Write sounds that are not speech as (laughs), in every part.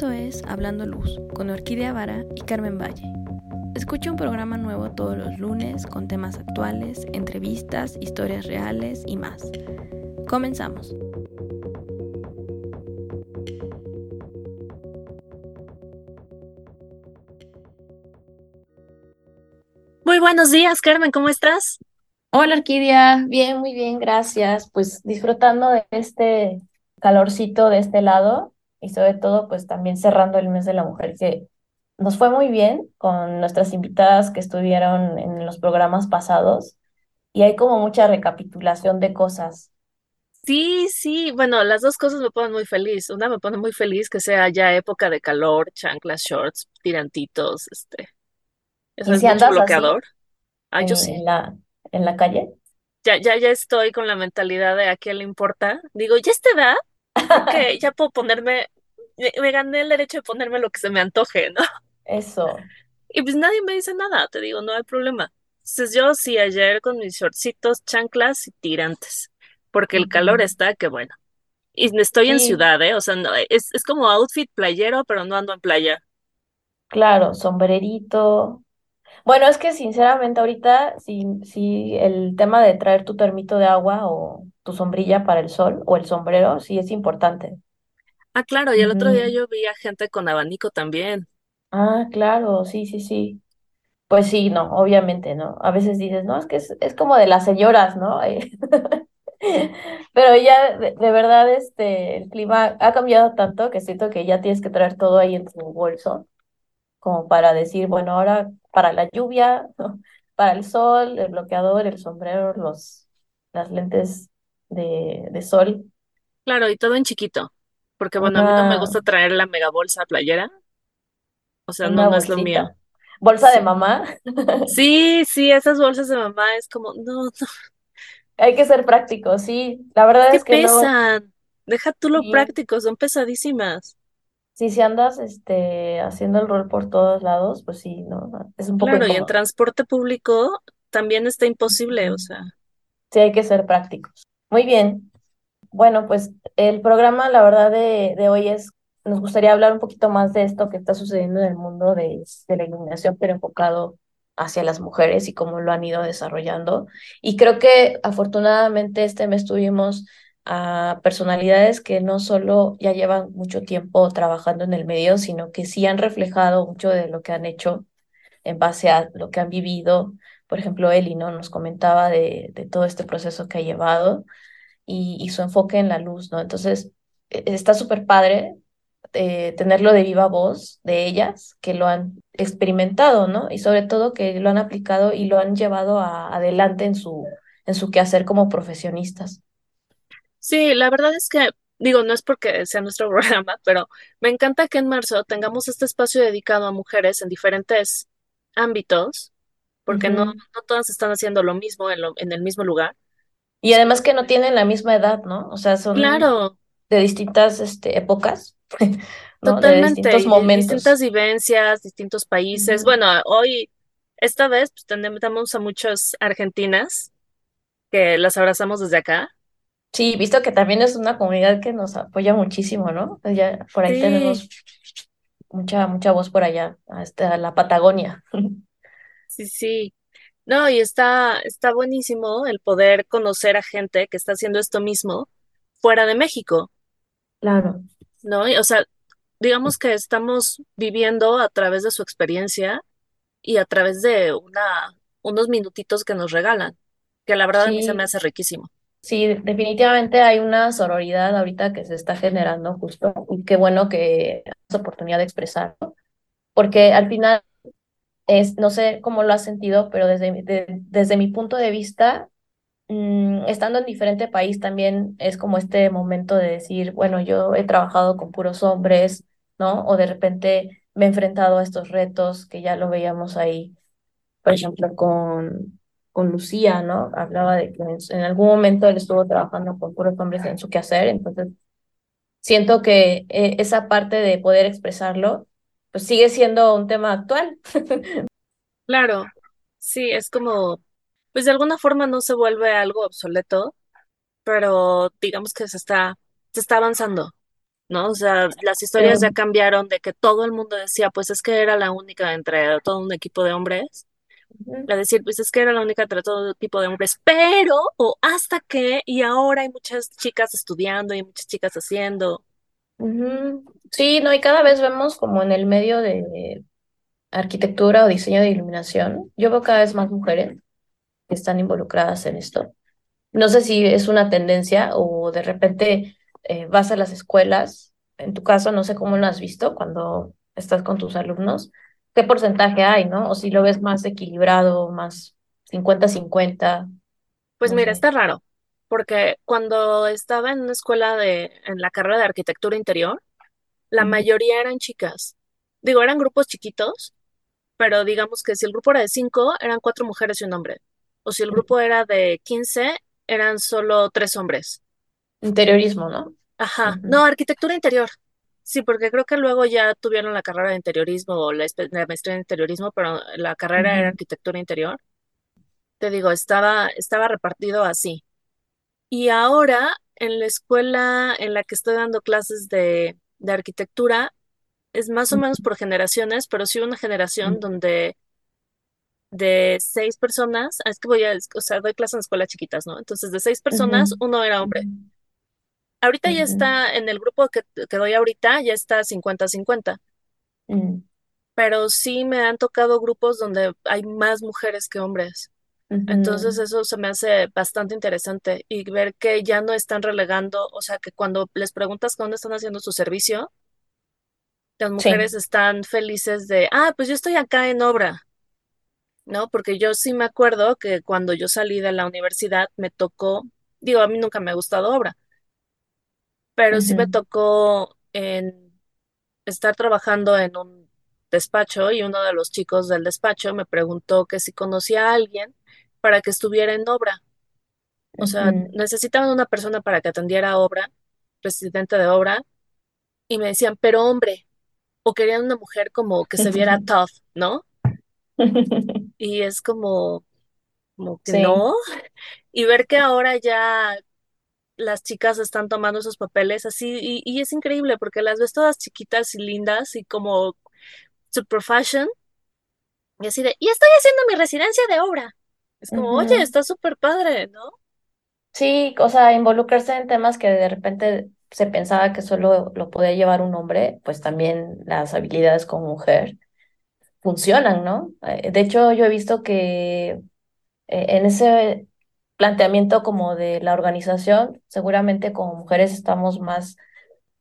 Esto es Hablando Luz con Orquídea Vara y Carmen Valle. Escucha un programa nuevo todos los lunes con temas actuales, entrevistas, historias reales y más. Comenzamos. Muy buenos días, Carmen, ¿cómo estás? Hola, Orquídea. Bien, muy bien, gracias. Pues disfrutando de este calorcito de este lado y sobre todo pues también cerrando el mes de la mujer que nos fue muy bien con nuestras invitadas que estuvieron en los programas pasados y hay como mucha recapitulación de cosas. Sí, sí, bueno, las dos cosas me ponen muy feliz. Una me pone muy feliz que sea ya época de calor, chanclas, shorts, tirantitos, este, eso ¿Y es si mucho bloqueador. Ah, yo en, sí. en la, en la calle? Ya, ya, ya estoy con la mentalidad de a quién le importa. Digo, ya esta edad, (laughs) que ya puedo ponerme, me, me gané el derecho de ponerme lo que se me antoje, ¿no? Eso. Y pues nadie me dice nada, te digo, no hay problema. Entonces yo sí ayer con mis shortcitos, chanclas y tirantes, porque el calor está que bueno. Y estoy en ciudad, ¿eh? O sea, no, es, es como outfit playero, pero no ando en playa. claro, sombrerito. Bueno, es que sinceramente ahorita, si, si el tema de traer tu termito de agua o tu sombrilla para el sol o el sombrero, sí es importante. Ah, claro, y el otro día yo vi a gente con abanico también. Ah, claro, sí, sí, sí. Pues sí, no, obviamente, ¿no? A veces dices, no, es que es, es como de las señoras, ¿no? (laughs) Pero ya, de, de verdad, este, el clima ha cambiado tanto que siento que ya tienes que traer todo ahí en tu bolso, como para decir, bueno, ahora para la lluvia, (laughs) para el sol, el bloqueador, el sombrero, los, las lentes de, de sol, Claro, y todo en chiquito, porque bueno, a mí no me gusta traer la mega bolsa playera, o sea, no, no es lo mío. Bolsa de mamá, sí, (laughs) sí, esas bolsas de mamá es como, no, no, hay que ser práctico, sí. La verdad es que pesan. Deja tú lo sí, práctico, son pesadísimas. Sí, si andas este, haciendo el rol por todos lados, pues sí, ¿no? Es un poco Claro, y en transporte público también está imposible, o sea, Sí, hay que ser prácticos. Muy bien. Bueno, pues el programa, la verdad, de, de hoy es, nos gustaría hablar un poquito más de esto que está sucediendo en el mundo de, de la iluminación, pero enfocado hacia las mujeres y cómo lo han ido desarrollando. Y creo que afortunadamente este mes tuvimos a personalidades que no solo ya llevan mucho tiempo trabajando en el medio, sino que sí han reflejado mucho de lo que han hecho en base a lo que han vivido. Por ejemplo, Eli, ¿no? Nos comentaba de, todo este proceso que ha llevado y, su enfoque en la luz, ¿no? Entonces, e- está súper padre eh, tenerlo de viva voz de ellas que lo han experimentado, ¿no? Y sobre todo que lo han aplicado y lo han llevado adelante en su, en su quehacer como profesionistas. Sí, la verdad es que, digo, no es porque sea nuestro (laughs) programa, pero me encanta que en marzo tengamos este espacio dedicado a mujeres en diferentes ámbitos, porque no, no todas están haciendo lo mismo en, lo- en el mismo lugar. Y además que no tienen la misma edad, ¿no? O sea, son Claro, de distintas este, épocas, (laughs) ¿no? De totalmente, distintos di- distintas momentos. vivencias, distintos países. Bueno, hoy, esta vez, pues tenemos a muchas argentinas que las abrazamos desde acá. Sí, visto que también es una comunidad que nos apoya muchísimo, ¿no? Ya por ahí Sí, tenemos mucha, mucha voz por allá, hasta la Patagonia. sí, sí. No, y está, está buenísimo el poder conocer a gente que está haciendo esto mismo fuera de México, Claro, ¿no? Y, o sea, digamos que estamos viviendo a través de su experiencia y a través de una, unos minutitos que nos regalan, que la verdad a mí se me hace riquísimo. Sí, definitivamente hay una sororidad ahorita que se está generando justo y qué bueno que es oportunidad de expresarlo, porque al final es, no sé cómo lo has sentido, pero desde, desde mi punto de vista, mm, estando en diferente país también es como este momento de decir, bueno, yo he trabajado con puros hombres, ¿no? O de repente me he enfrentado a estos retos que ya lo veíamos ahí, por ejemplo, con, con Lucía, ¿no? Hablaba de que en, en algún momento él estuvo trabajando con puros hombres en su quehacer, entonces siento que eh, esa parte de poder expresarlo, pues sigue siendo un tema actual. (laughs) Claro, sí, es como, pues de alguna forma no se vuelve algo obsoleto, pero digamos que se está, se está avanzando. ¿no? O sea, las historias ya cambiaron de que todo el mundo decía, pues es que era la única entre todo un equipo de hombres. A decir, pues es que era la única entre todo tipo de hombres, pero, o hasta que, y ahora hay muchas chicas estudiando y muchas chicas haciendo. Sí, no, y cada vez vemos como en el medio de arquitectura o diseño de iluminación, yo veo cada vez más mujeres que están involucradas en esto. No sé si es una tendencia o de repente eh, vas a las escuelas, en tu caso, no sé cómo lo has visto cuando estás con tus alumnos, qué porcentaje hay, ¿no? O si lo ves más equilibrado, más 50-50. Pues no mira, sé. está raro, porque cuando estaba en una escuela de, en la carrera de arquitectura interior, la mayoría eran chicas. Digo, eran grupos chiquitos, pero digamos que si el grupo era de cinco, eran cuatro mujeres y un hombre. O si el grupo era de 15, eran solo tres hombres. Interiorismo, ¿no? Ajá, no, arquitectura interior. Sí, porque creo que luego ya tuvieron la carrera de interiorismo o la, la maestría en interiorismo, pero la carrera era ujú, arquitectura interior. Te digo, estaba, estaba repartido así. Y ahora, en la escuela en la que estoy dando clases de, de arquitectura, es más o menos por generaciones, pero sí una generación donde de seis personas, ah, es que voy a, o sea, doy clases en escuelas chiquitas, ¿no? Entonces, de seis personas, uno era hombre. Ahorita ya está, en el grupo que, que doy ahorita, ya está cincuenta-cincuenta. ujú, pero sí me han tocado grupos donde hay más mujeres que hombres. Entonces eso se me hace bastante interesante y ver que ya no están relegando, o sea, que cuando les preguntas dónde están haciendo su servicio, las Sí. mujeres están felices de, ah, pues yo estoy acá en obra, ¿no? Porque yo sí me acuerdo que cuando yo salí de la universidad me tocó, digo, a mí nunca me ha gustado obra, pero sí me tocó en estar trabajando en un despacho y uno de los chicos del despacho me preguntó que si conocía a alguien para que estuviera en obra. O sea, necesitaban una persona para que atendiera obra, presidente de obra, y me decían, pero hombre, o querían una mujer como que se viera (laughs) tough, ¿no? (laughs) Y es como, como que Sí, no. (laughs) Y ver que ahora ya las chicas están tomando esos papeles así, y, y es increíble porque las ves todas chiquitas y lindas y como super fashion Y así de, y estoy haciendo mi residencia de obra. Es como, oye, está súper padre, ¿no? Sí, o sea, involucrarse en temas que de repente se pensaba que solo lo podía llevar un hombre, pues también las habilidades como mujer funcionan, ¿no? Eh, De hecho, yo he visto que eh, en ese planteamiento como de la organización, seguramente como mujeres estamos más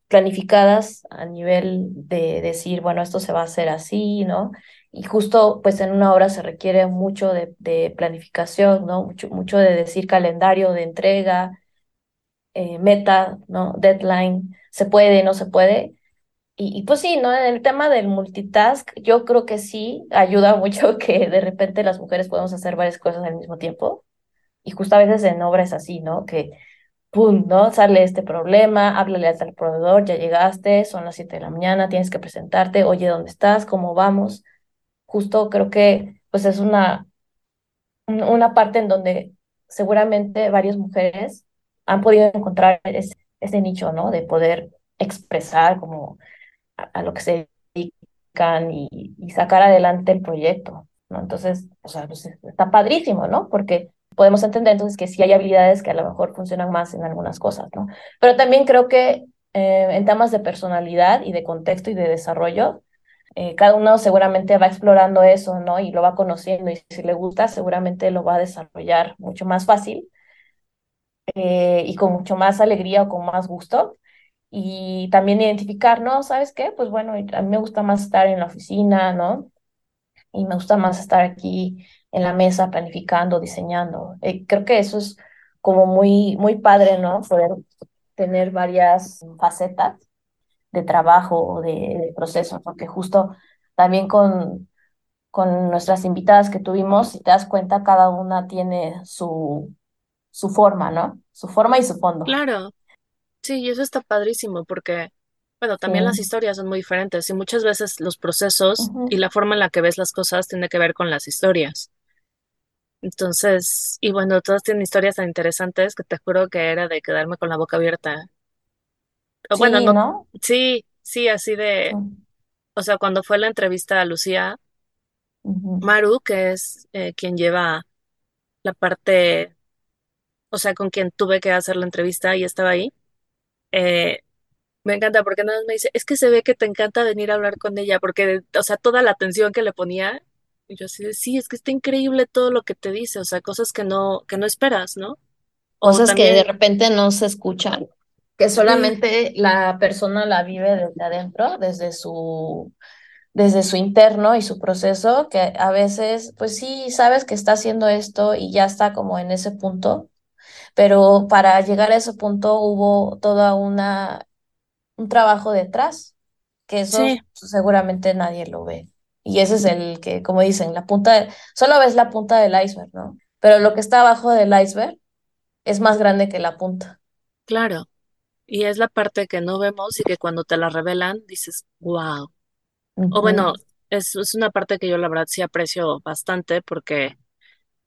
planificadas a nivel de decir, bueno, esto se va a hacer así, ¿no? Y justo pues en una obra se requiere mucho de, planificación, ¿no? Mucho, mucho de decir calendario de entrega, eh, meta, ¿no? Deadline, se puede, no se puede. Y, y pues sí, ¿no? En el tema del multitask, yo creo que sí ayuda (laughs) mucho que de repente las mujeres podemos hacer varias cosas al mismo tiempo. Y justo a veces en obra es así, ¿no? Que pum, ¿no? Sale este problema, háblale al tal proveedor, ya llegaste, son las 7 de la mañana, tienes que presentarte, oye, ¿dónde estás? ¿Cómo vamos? Justo creo que pues es una, un- una parte en donde seguramente varias mujeres han podido encontrar ese, ese nicho, ¿no? De poder expresar como a, a lo que se dedican y, y sacar adelante el proyecto, ¿no? Entonces, o sea, pues, está padrísimo, ¿no? Porque podemos entender entonces que sí hay habilidades que a lo mejor funcionan más en algunas cosas, ¿no? Pero también creo que eh, en temas de personalidad y de contexto y de desarrollo, eh, cada uno seguramente va explorando eso, ¿no? Y lo va conociendo y si le gusta, seguramente lo va a desarrollar mucho más fácil eh, y con mucho más alegría o con más gusto y también identificar, ¿no? ¿Sabes qué? Pues bueno, a mí me gusta más estar en la oficina, ¿no? Y me gusta más estar aquí en la mesa planificando, diseñando. Eh, creo que eso es como muy, muy padre, ¿no? Poder tener varias facetas de trabajo o de, de proceso, porque justo también con, con nuestras invitadas que tuvimos, si te das cuenta, cada una tiene su, su forma, ¿no? Su forma y su fondo. Claro, sí, y eso está padrísimo porque, bueno, Sí. también las historias son muy diferentes y muchas veces los procesos y la forma en la que ves las cosas tiene que ver con las historias. Entonces, y bueno, todas tienen historias tan interesantes que te juro que era de quedarme con la boca abierta Bueno, Sí, no, ¿no? sí, sí, así de, o sea, cuando fue la entrevista a Lucía ujú. Maru, que es eh, quien lleva la parte, o sea, con quien tuve que hacer la entrevista y estaba ahí, eh, me encanta porque nada más me dice, es que se ve que te encanta venir a hablar con ella, porque, o sea, toda la atención que le ponía, y yo así de, sí, es que está increíble todo lo que te dice, o sea, cosas que no, que no esperas, ¿no? O Cosas que de repente no se escuchan, que sí, solamente la persona la vive desde adentro, desde su, desde su interno y su proceso, que a veces, pues sí, sabes que está haciendo esto y ya está como en ese punto, pero para llegar a ese punto hubo toda una, un trabajo detrás, que eso sí, seguramente nadie lo ve. Y ese es el que, como dicen, la punta, de- solo ves la punta del iceberg, ¿no? Pero lo que está abajo del iceberg es más grande que la punta. claro. Y es la parte que no vemos y que cuando te la revelan dices, wow. O bueno, es, es una parte que yo la verdad sí aprecio bastante porque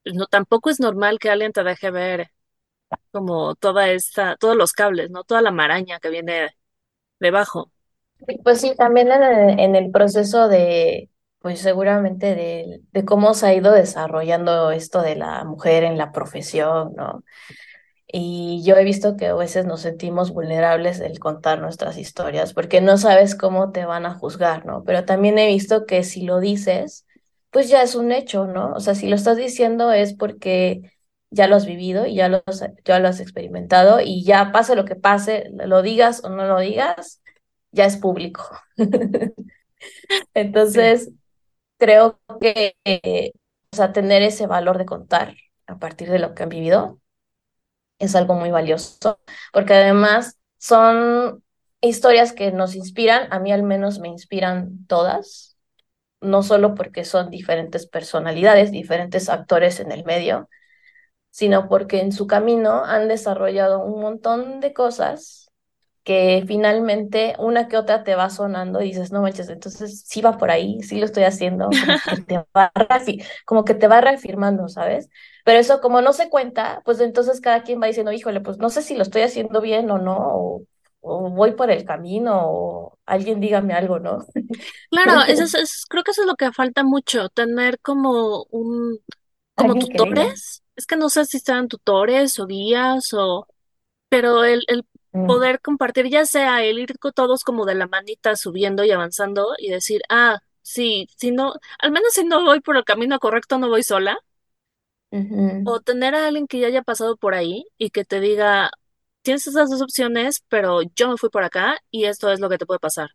no, tampoco es normal que alguien te deje ver como toda esta, todos los cables, ¿no? Toda la maraña que viene debajo. Pues sí, también en el, en el proceso de, pues seguramente de, de cómo se ha ido desarrollando esto de la mujer en la profesión, ¿no? Y yo he visto que a veces nos sentimos vulnerables el contar nuestras historias, porque no sabes cómo te van a juzgar, ¿no? Pero también he visto que si lo dices, pues ya es un hecho, ¿no? O sea, si lo estás diciendo es porque ya lo has vivido y ya lo ya lo has experimentado y ya pase lo que pase, lo digas o no lo digas, ya es público. (laughs) Sí. Creo que, tener ese valor de contar a partir de lo que han vivido es algo muy valioso, porque además son historias que nos inspiran, a mí al menos me inspiran todas, no solo porque son diferentes personalidades, diferentes actores en el medio, sino porque en su camino han desarrollado un montón de cosas que finalmente una que otra te va sonando y dices, no manches, entonces sí va por ahí, sí lo estoy haciendo, como que (laughs) te va, como que te va reafirmando, ¿sabes? Pero eso como no se cuenta, pues entonces cada quien va diciendo, híjole, pues no sé si lo estoy haciendo bien o no, o, o voy por el camino, o alguien dígame algo, ¿no? (laughs) Claro, eso es, es- creo que eso es lo que falta mucho, tener como un, como que tutores. Es que no sé si sean tutores o guías o, pero el, el poder compartir, ya sea el ir con todos como de la manita subiendo y avanzando y decir, ah, sí, si no, al menos si no voy por el camino correcto, no voy sola. O tener a alguien que ya haya pasado por ahí y que te diga, tienes esas dos opciones, pero yo me fui por acá y esto es lo que te puede pasar.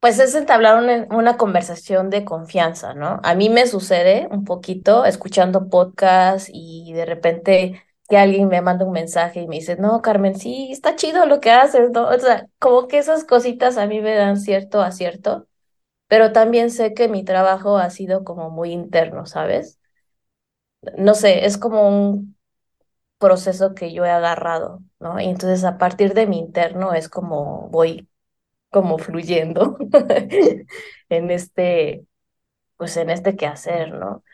Pues es entablar una, una conversación de confianza, ¿no? A mí me sucede un poquito escuchando podcasts y de repente que alguien me manda un mensaje y me dice, no, Carmen, sí, está chido lo que haces, ¿no? O sea, como que esas cositas a mí me dan cierto acierto, pero también sé que mi trabajo ha sido como muy interno, ¿sabes? No sé, es como un proceso que yo he agarrado, ¿no? Y entonces a partir de mi interno es como voy como fluyendo (laughs) en este pues en este quehacer, ¿no?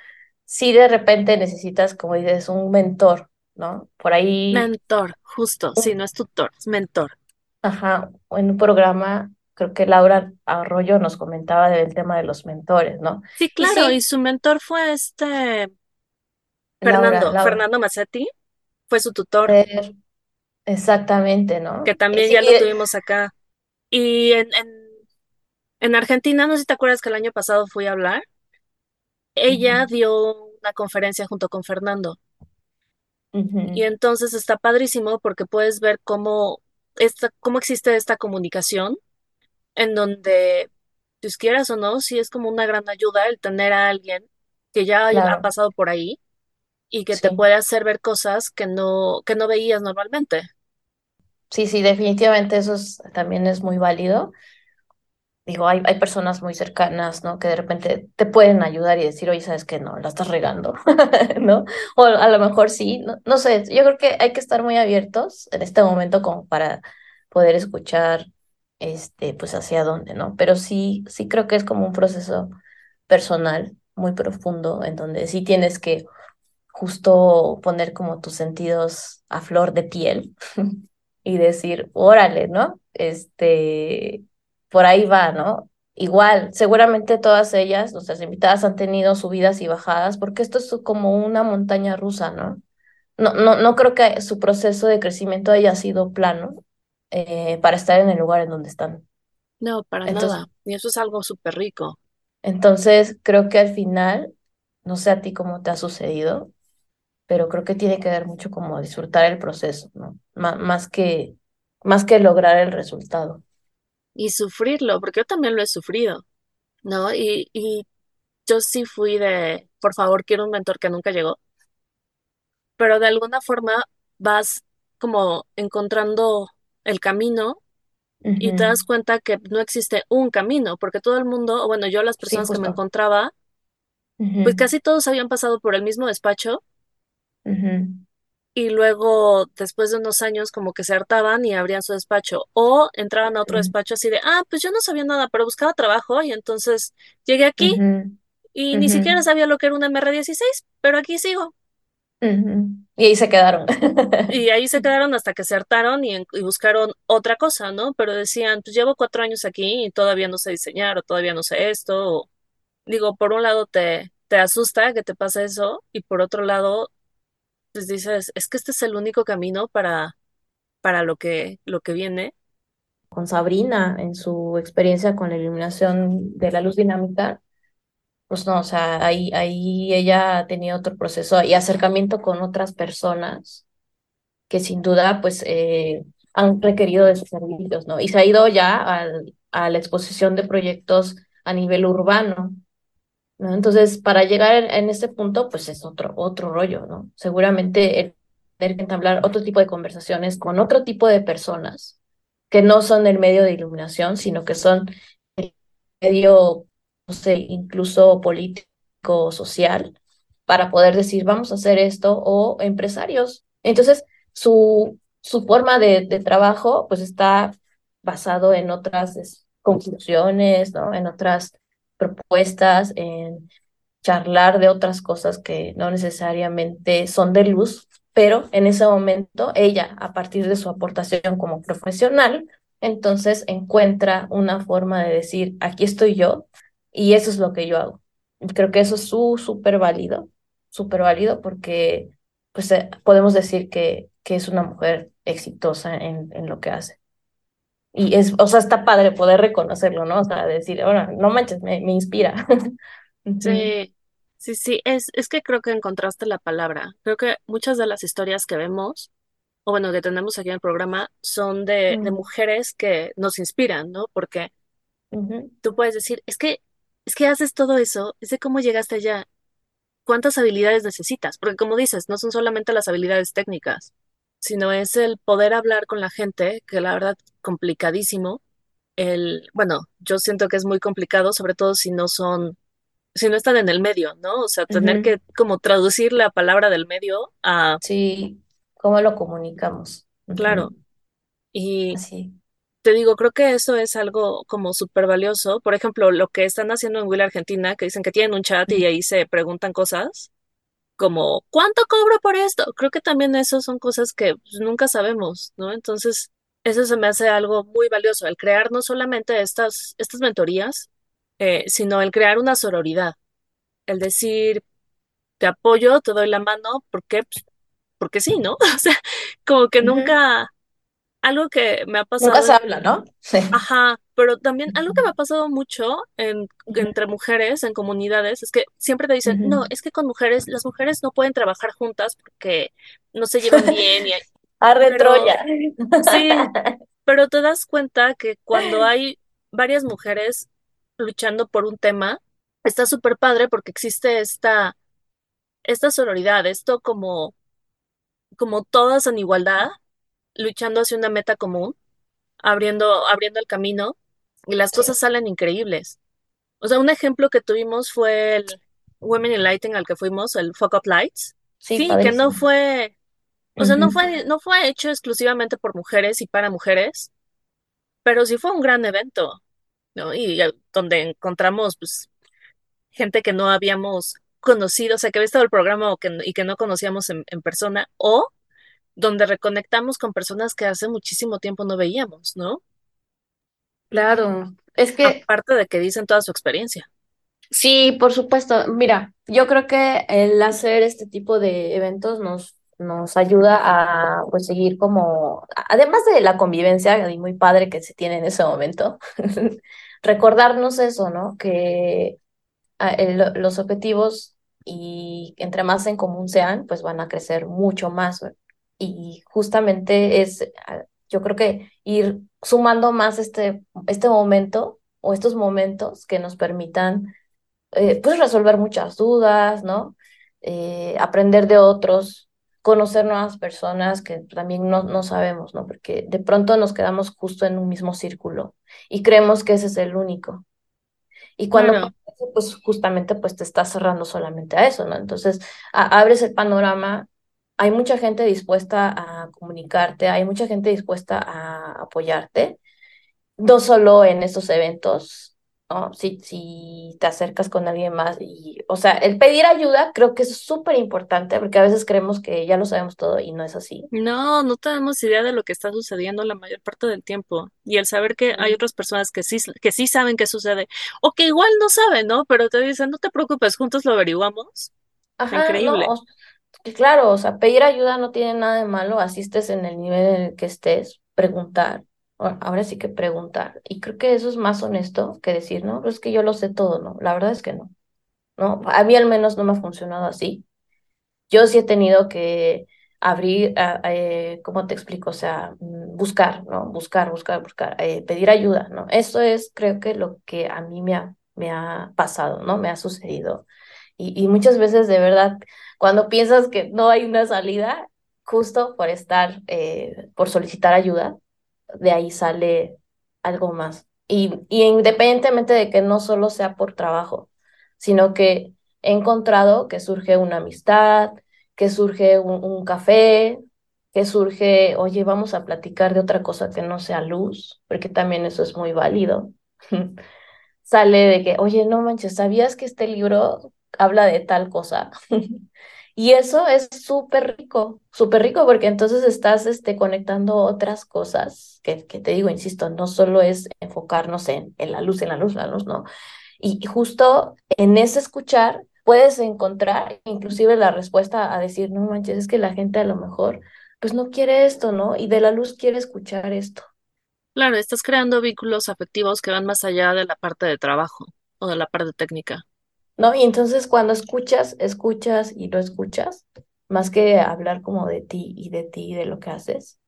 Si de repente necesitas, como dices, un mentor, ¿no? Por ahí, Mentor, justo, sí, no es tutor, es mentor. ajá, en un programa, creo que Laura Arroyo nos comentaba del tema de los mentores, ¿no? Sí, claro, y sí, su mentor fue este Fernando, Laura, Fernando Mazzetti, fue su tutor, exactamente, que ¿no? Y también sí, ya lo eh, tuvimos acá. Y en, en, en Argentina, no sé si te acuerdas que el año pasado fui a hablar, ella dio una conferencia junto con Fernando. Y entonces está padrísimo porque puedes ver cómo, esta, cómo existe esta comunicación en donde, pues quieras o no, sí es como una gran ayuda el tener a alguien que ya ha pasado por ahí y que te puede hacer ver cosas que no, que no veías normalmente. Sí, sí, definitivamente eso es- también es muy válido. Digo, hay, hay personas muy cercanas, ¿no? Que de repente te pueden ayudar y decir, oye, ¿sabes qué? No, la estás regando, (laughs) ¿no? O a lo mejor sí, no, no sé, yo creo que hay que estar muy abiertos en este momento como para poder escuchar, este, pues hacia dónde, ¿no? Pero sí, sí creo que es como un proceso personal muy profundo en donde sí tienes que justo poner como tus sentidos a flor de piel (laughs) y decir, órale, ¿no? Este, por ahí va, ¿no? Igual, seguramente todas ellas, nuestras invitadas, han tenido subidas y bajadas, porque esto es como una montaña rusa, ¿no? No, no, no creo que su proceso de crecimiento haya sido plano eh, para estar en el lugar en donde están. No, para Entonces, nada. Y eso es algo súper rico. entonces, creo que al final, no sé a ti cómo te ha sucedido, pero creo que tiene que ver mucho como disfrutar el proceso, ¿no? Má- más que, más que lograr el resultado. Y sufrirlo, porque yo también lo he sufrido, ¿no? Y, y yo sí fui de, por favor, quiero un mentor que nunca llegó, pero de alguna forma vas como encontrando el camino y te das cuenta que no existe un camino, porque todo el mundo, o bueno, yo las Sí, personas que me encontraba, pues casi todos habían pasado por el mismo despacho ujú, y luego después de unos años como que se hartaban y abrían su despacho o entraban a otro despacho así de, ah, pues yo no sabía nada, pero buscaba trabajo y entonces llegué aquí y ni siquiera sabía lo que era un MR16, pero aquí sigo. Y ahí se quedaron. (laughs) Y ahí se quedaron hasta que se hartaron y, buscaron otra cosa, ¿no? Pero decían, pues llevo cuatro años aquí y todavía no sé diseñar o todavía no sé esto. o- digo, por un lado te, te asusta que te pase eso y por otro lado, pues dices, es que este es el único camino para, para lo que, lo que viene. Con Sabrina, en su experiencia con la iluminación de la luz dinámica, pues no, o sea, ahí, ahí ella ha tenido otro proceso y acercamiento con otras personas que sin duda, pues, eh, han requerido de sus servicios, ¿no? Y se ha ido ya a la exposición de proyectos a nivel urbano. ¿No? Entonces, para llegar en, este punto, pues es otro, otro rollo, ¿no? Seguramente el tener que entablar otro tipo de conversaciones con otro tipo de personas que no son del medio de iluminación, sino que son el medio, no sé, incluso político social, para poder decir, vamos a hacer esto, o empresarios. Entonces, su, su forma de, de trabajo, pues está basado en otras es, conclusiones, ¿no? En otras propuestas, en charlar de otras cosas que no necesariamente son de luz, pero en ese momento ella, a partir de su aportación como profesional, entonces encuentra una forma de decir, aquí estoy yo y eso es lo que yo hago. Creo que eso es súper válido, súper válido porque pues eh, podemos decir que, que es una mujer exitosa en, en lo que hace. Y es, o sea, está padre poder reconocerlo, ¿no? O sea, decir, ahora, no manches, me, me inspira. (laughs) Sí, sí, sí, es, es que creo que encontraste la palabra. Creo que muchas de las historias que vemos, o bueno, que tenemos aquí en el programa, son de, de ujú, mujeres que nos inspiran, ¿no? Porque tú puedes decir, es que, es que haces todo eso, es de cómo llegaste allá, cuántas habilidades necesitas, porque como dices, no son solamente las habilidades técnicas, sino es el poder hablar con la gente, que la verdad, complicadísimo. El, bueno, yo siento que es muy complicado, sobre todo si no son si no están en el medio, ¿no? O sea, tener que como traducir la palabra del medio a, Sí, ¿cómo lo comunicamos? claro, y Así. te digo, creo que eso es algo como súper valioso. Por ejemplo, lo que están haciendo en Will Argentina, que dicen que tienen un chat y ahí se preguntan cosas como, ¿cuánto cobro por esto? Creo que también eso son cosas que pues, nunca sabemos, ¿no? Entonces, eso se me hace algo muy valioso, el crear no solamente estas, estas mentorías, eh, sino el crear una sororidad, el decir, te apoyo, te doy la mano, porque porque sí, ¿no? (laughs) O sea, como que nunca, algo que me ha Nunca pasado se en, habla, ¿no? Sí. ajá, pero también algo que me ha pasado mucho en, entre mujeres, en comunidades, es que siempre te dicen, no, es que con mujeres, las mujeres no pueden trabajar juntas porque no se llevan bien, y, hay- Arre pero Troya. sí, (laughs) pero te das cuenta que cuando hay varias mujeres luchando por un tema, está súper padre porque existe esta, esta sororidad, esto como, como todas en igualdad luchando hacia una meta común, abriendo, abriendo el camino y las Sí, cosas salen increíbles. O sea, un ejemplo que tuvimos fue el Women in Lighting al que fuimos, el Fuck Up Lights. sí, Sí, que no fue, o sea, no fue, no fue hecho exclusivamente por mujeres y para mujeres, pero sí fue un gran evento, ¿no? Y donde encontramos, pues, gente que no habíamos conocido, o sea, que había estado el programa o que, y que no conocíamos en, en persona, o donde reconectamos con personas que hace muchísimo tiempo no veíamos, ¿no? Claro, es que Aparte de que dicen toda su experiencia. sí, por supuesto. Mira, yo creo que el hacer este tipo de eventos nos, nos ayuda a pues seguir como, además de la convivencia muy padre que se tiene en ese momento, (laughs) recordarnos eso, ¿no? Que ah, el- los objetivos y entre más en común sean, pues van a crecer mucho más. Y justamente es, ah, yo creo que ir sumando más este, este momento o estos momentos que nos permitan eh, pues resolver muchas dudas, ¿no? Eh, aprender de otros, conocer nuevas personas que también no, no sabemos, ¿no? Porque de pronto nos quedamos justo en un mismo círculo y creemos que ese es el único. Y cuando pues justamente pues te estás cerrando solamente a eso, ¿no? Entonces a- abres el panorama, hay mucha gente dispuesta a comunicarte, hay mucha gente dispuesta a apoyarte no solo en estos eventos, ¿no? Si, si te acercas con alguien más y, o sea, el pedir ayuda creo que es súper importante porque a veces creemos que ya lo sabemos todo y no es así. no, no tenemos idea de lo que está sucediendo la mayor parte del tiempo. Y el saber que hay otras personas que sí, que sí saben qué sucede, o que igual no saben, ¿no? Pero te dicen, no te preocupes, juntos lo averiguamos. Ajá, no, increíble. o- claro, o sea, pedir ayuda no tiene nada de malo, asistes en el nivel en el que estés, preguntar, ahora sí que preguntar. Y creo que eso es más honesto que decir, no, pues es que yo lo sé todo, ¿no? La verdad es que no, ¿no? A mí al menos no me ha funcionado así. Yo sí he tenido que abrir, a- eh, ¿cómo te explico? O sea, mm, buscar, ¿no? Buscar, buscar, buscar, eh, pedir ayuda, ¿no? Eso es, creo que lo que a mí me ha, me ha pasado, ¿no? Me ha sucedido. Y, y muchas veces, de verdad, cuando piensas que no hay una salida, justo por estar, eh, por solicitar ayuda, de ahí sale algo más. Y, y independientemente de que no solo sea por trabajo, sino que he encontrado que surge una amistad, que surge un, un café, que surge, oye, vamos a platicar de otra cosa que no sea luz, porque también eso es muy válido. (laughs) Sale de que, oye, no manches, ¿sabías que este libro habla de tal cosa? (laughs) Y eso es súper rico, súper rico, porque entonces estás este, conectando otras cosas, que, que te digo, insisto, no solo es enfocarnos en, en la luz, en la luz, la luz, no. Y, y justo en ese escuchar puedes encontrar inclusive la respuesta a decir, no manches, es que la gente a lo mejor pues no quiere esto, ¿no? Y de la luz quiere escuchar esto, Claro, estás creando vínculos afectivos que van más allá de la parte de trabajo o de la parte técnica. ¿No? Y entonces cuando escuchas, escuchas y lo escuchas, más que hablar como de ti y de ti y de lo que haces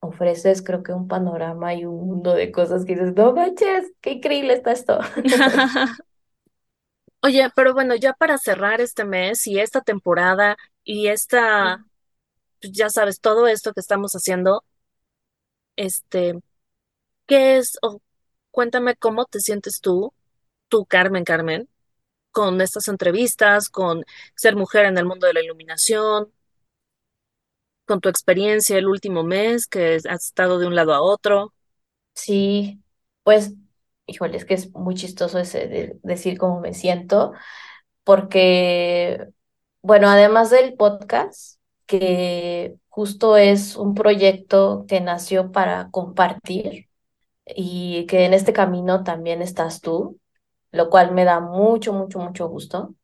ofreces, creo que un panorama y un mundo de cosas que dices, no manches, qué increíble está esto. (laughs) Oye, pero bueno, ya para cerrar este mes y esta temporada y esta, pues, ya sabes, todo esto que estamos haciendo, este, ¿qué es? O cuéntame cómo te sientes tú, tú, Carmen, Carmen, con estas entrevistas, con ser mujer en el mundo de la iluminación, con tu experiencia el último mes que has estado de un lado a otro. Sí, pues, híjole, es que es muy chistoso ese de decir cómo me siento, porque, bueno, además del podcast, que justo es un proyecto que nació para compartir y que en este camino también estás tú, lo cual me da mucho, mucho, mucho gusto.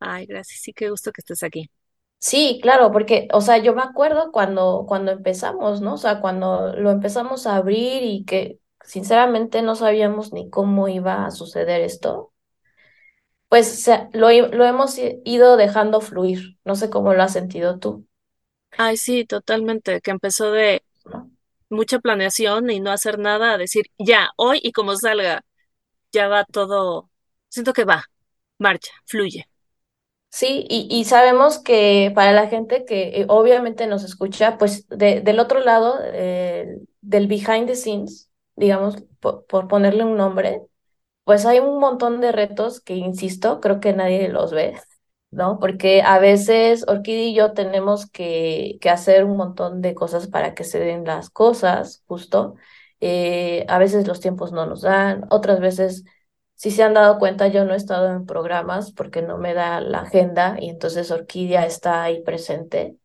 Ay, gracias, sí, qué gusto que estés aquí. Sí, claro, porque, o sea, yo me acuerdo cuando, cuando empezamos, ¿no? O sea, cuando lo empezamos a abrir y que sinceramente no sabíamos ni cómo iba a suceder esto, pues se- lo, i- lo hemos ido dejando fluir. No sé cómo lo has sentido tú, Ay, sí, totalmente, que empezó de mucha planeación y no hacer nada, a decir, ya, hoy y como salga, ya va todo, siento que va, marcha, fluye. Sí, y, y sabemos que para la gente que eh, obviamente nos escucha, pues de- del otro lado, eh, del behind the scenes, digamos, por por ponerle un nombre. Pues hay un montón de retos que, insisto, creo que nadie los ve, ¿no? Porque a veces Orquídea y yo tenemos que, que hacer un montón de cosas para que se den las cosas, justo. Eh, a veces los tiempos no nos dan, otras veces, si se han dado cuenta, yo no he estado en programas porque no me da la agenda y entonces Orquídea está ahí presente.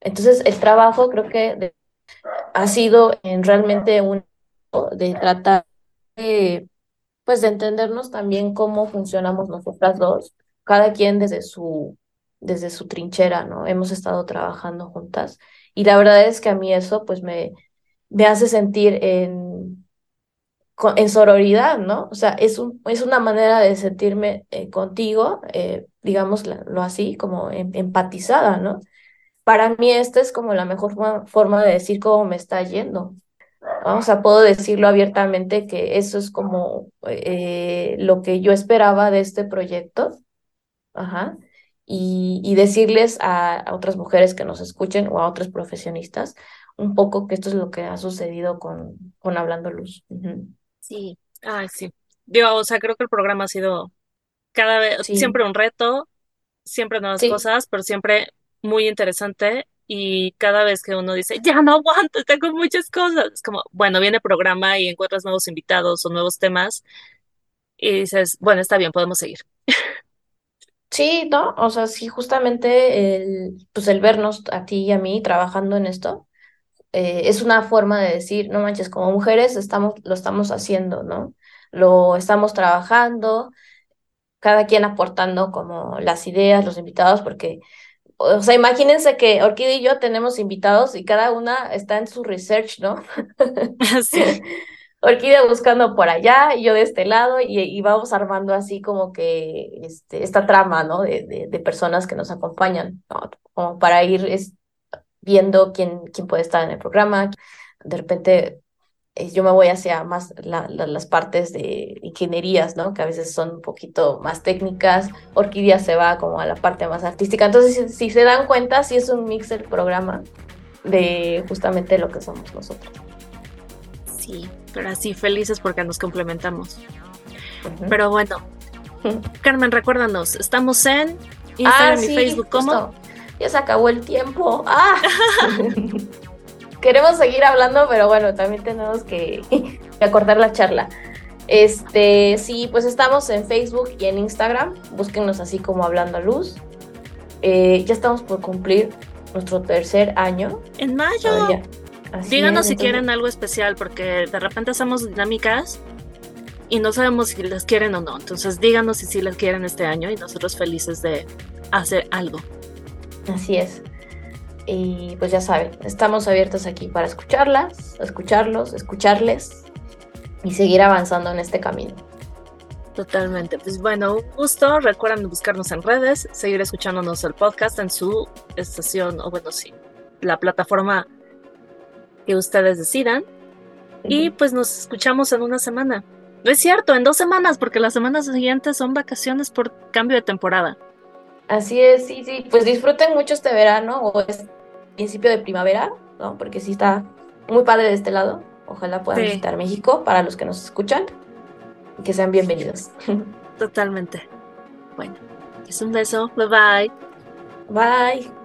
Entonces, el trabajo creo que ha sido en realmente un de tratar de, pues, de entendernos también cómo funcionamos nosotras dos, cada quien desde su, desde su trinchera, ¿no? Hemos estado trabajando juntas y la verdad es que a mí eso, pues, me, me hace sentir en, en sororidad, ¿no? O sea, es, un, es una manera de sentirme eh, contigo, eh, digámoslo así, como em, empatizada, ¿no? Para mí esta es como la mejor forma de decir cómo me está yendo. Vamos a puedo decirlo abiertamente que eso es como eh, lo que yo esperaba de este proyecto. Ajá. Y, y decirles a, otras mujeres que nos escuchen o a otros profesionistas un poco que esto es lo que ha sucedido con, con Hablando Luz. Sí, ah, sí. Yo, o sea, creo que el programa ha sido cada vez, siempre un reto, siempre nuevas cosas, pero siempre muy interesante y cada vez que uno dice, ya no aguanto, tengo muchas cosas, es como, bueno, viene programa y encuentras nuevos invitados o nuevos temas y dices, bueno, está bien, podemos seguir. Sí, ¿no? O sea, sí, justamente el, pues el vernos a ti y a mí trabajando en esto eh, es una forma de decir, no manches, como mujeres estamos, lo estamos haciendo, ¿no? Lo estamos trabajando, cada quien aportando como las ideas, los invitados, porque o sea, imagínense que Orquídea y yo tenemos invitados y cada una está en su research, ¿no? (laughs) Sí. (laughs) Orquídea buscando por allá y yo de este lado y, vamos armando así como que este, esta trama, ¿no? De, de, personas que nos acompañan, ¿no? Como para ir viendo quién, quién puede estar en el programa. De repente eh, yo me voy hacia más las partes de ingenierías, ¿no? Que a veces son un poquito más técnicas. Orquídea se va como a la parte más artística. Entonces, si, se dan cuenta, sí es un mix el programa de justamente lo que somos nosotros. Sí, pero así felices porque nos complementamos. Pero bueno, (laughs) Carmen, recuérdanos, estamos en Instagram ah, y Facebook, ¿cómo? Ya se acabó el tiempo. ¡Ah! (laughs) queremos seguir hablando, pero bueno, también tenemos que, acortar la charla. Este, sí, pues estamos en Facebook y en Instagram. Búsquenos así como Hablando a Luz. Eh, ya estamos por cumplir nuestro tercer año. En mayo. Díganos si quieren algo especial, porque de repente hacemos dinámicas y no sabemos si las quieren o no. Entonces díganos si sí las quieren este año y nosotros felices de hacer algo. Así es. Y pues ya saben, estamos abiertos aquí para escucharlas, escucharlos, escucharles y seguir avanzando en este camino. Totalmente. Pues bueno, un gusto. Recuerden buscarnos en redes, seguir escuchándonos el podcast en su estación, o bueno, sí, la plataforma que ustedes decidan. Y pues nos escuchamos en una semana. No es cierto, en dos semanas, porque las semanas siguientes son vacaciones por cambio de temporada. Así es, sí, sí. Pues disfruten mucho este verano o este principio de primavera, ¿no? Porque sí está muy padre de este lado. Ojalá puedan visitar México para los que nos escuchan y que sean bienvenidos. Totalmente. Bueno, es un beso. Bye bye. Bye.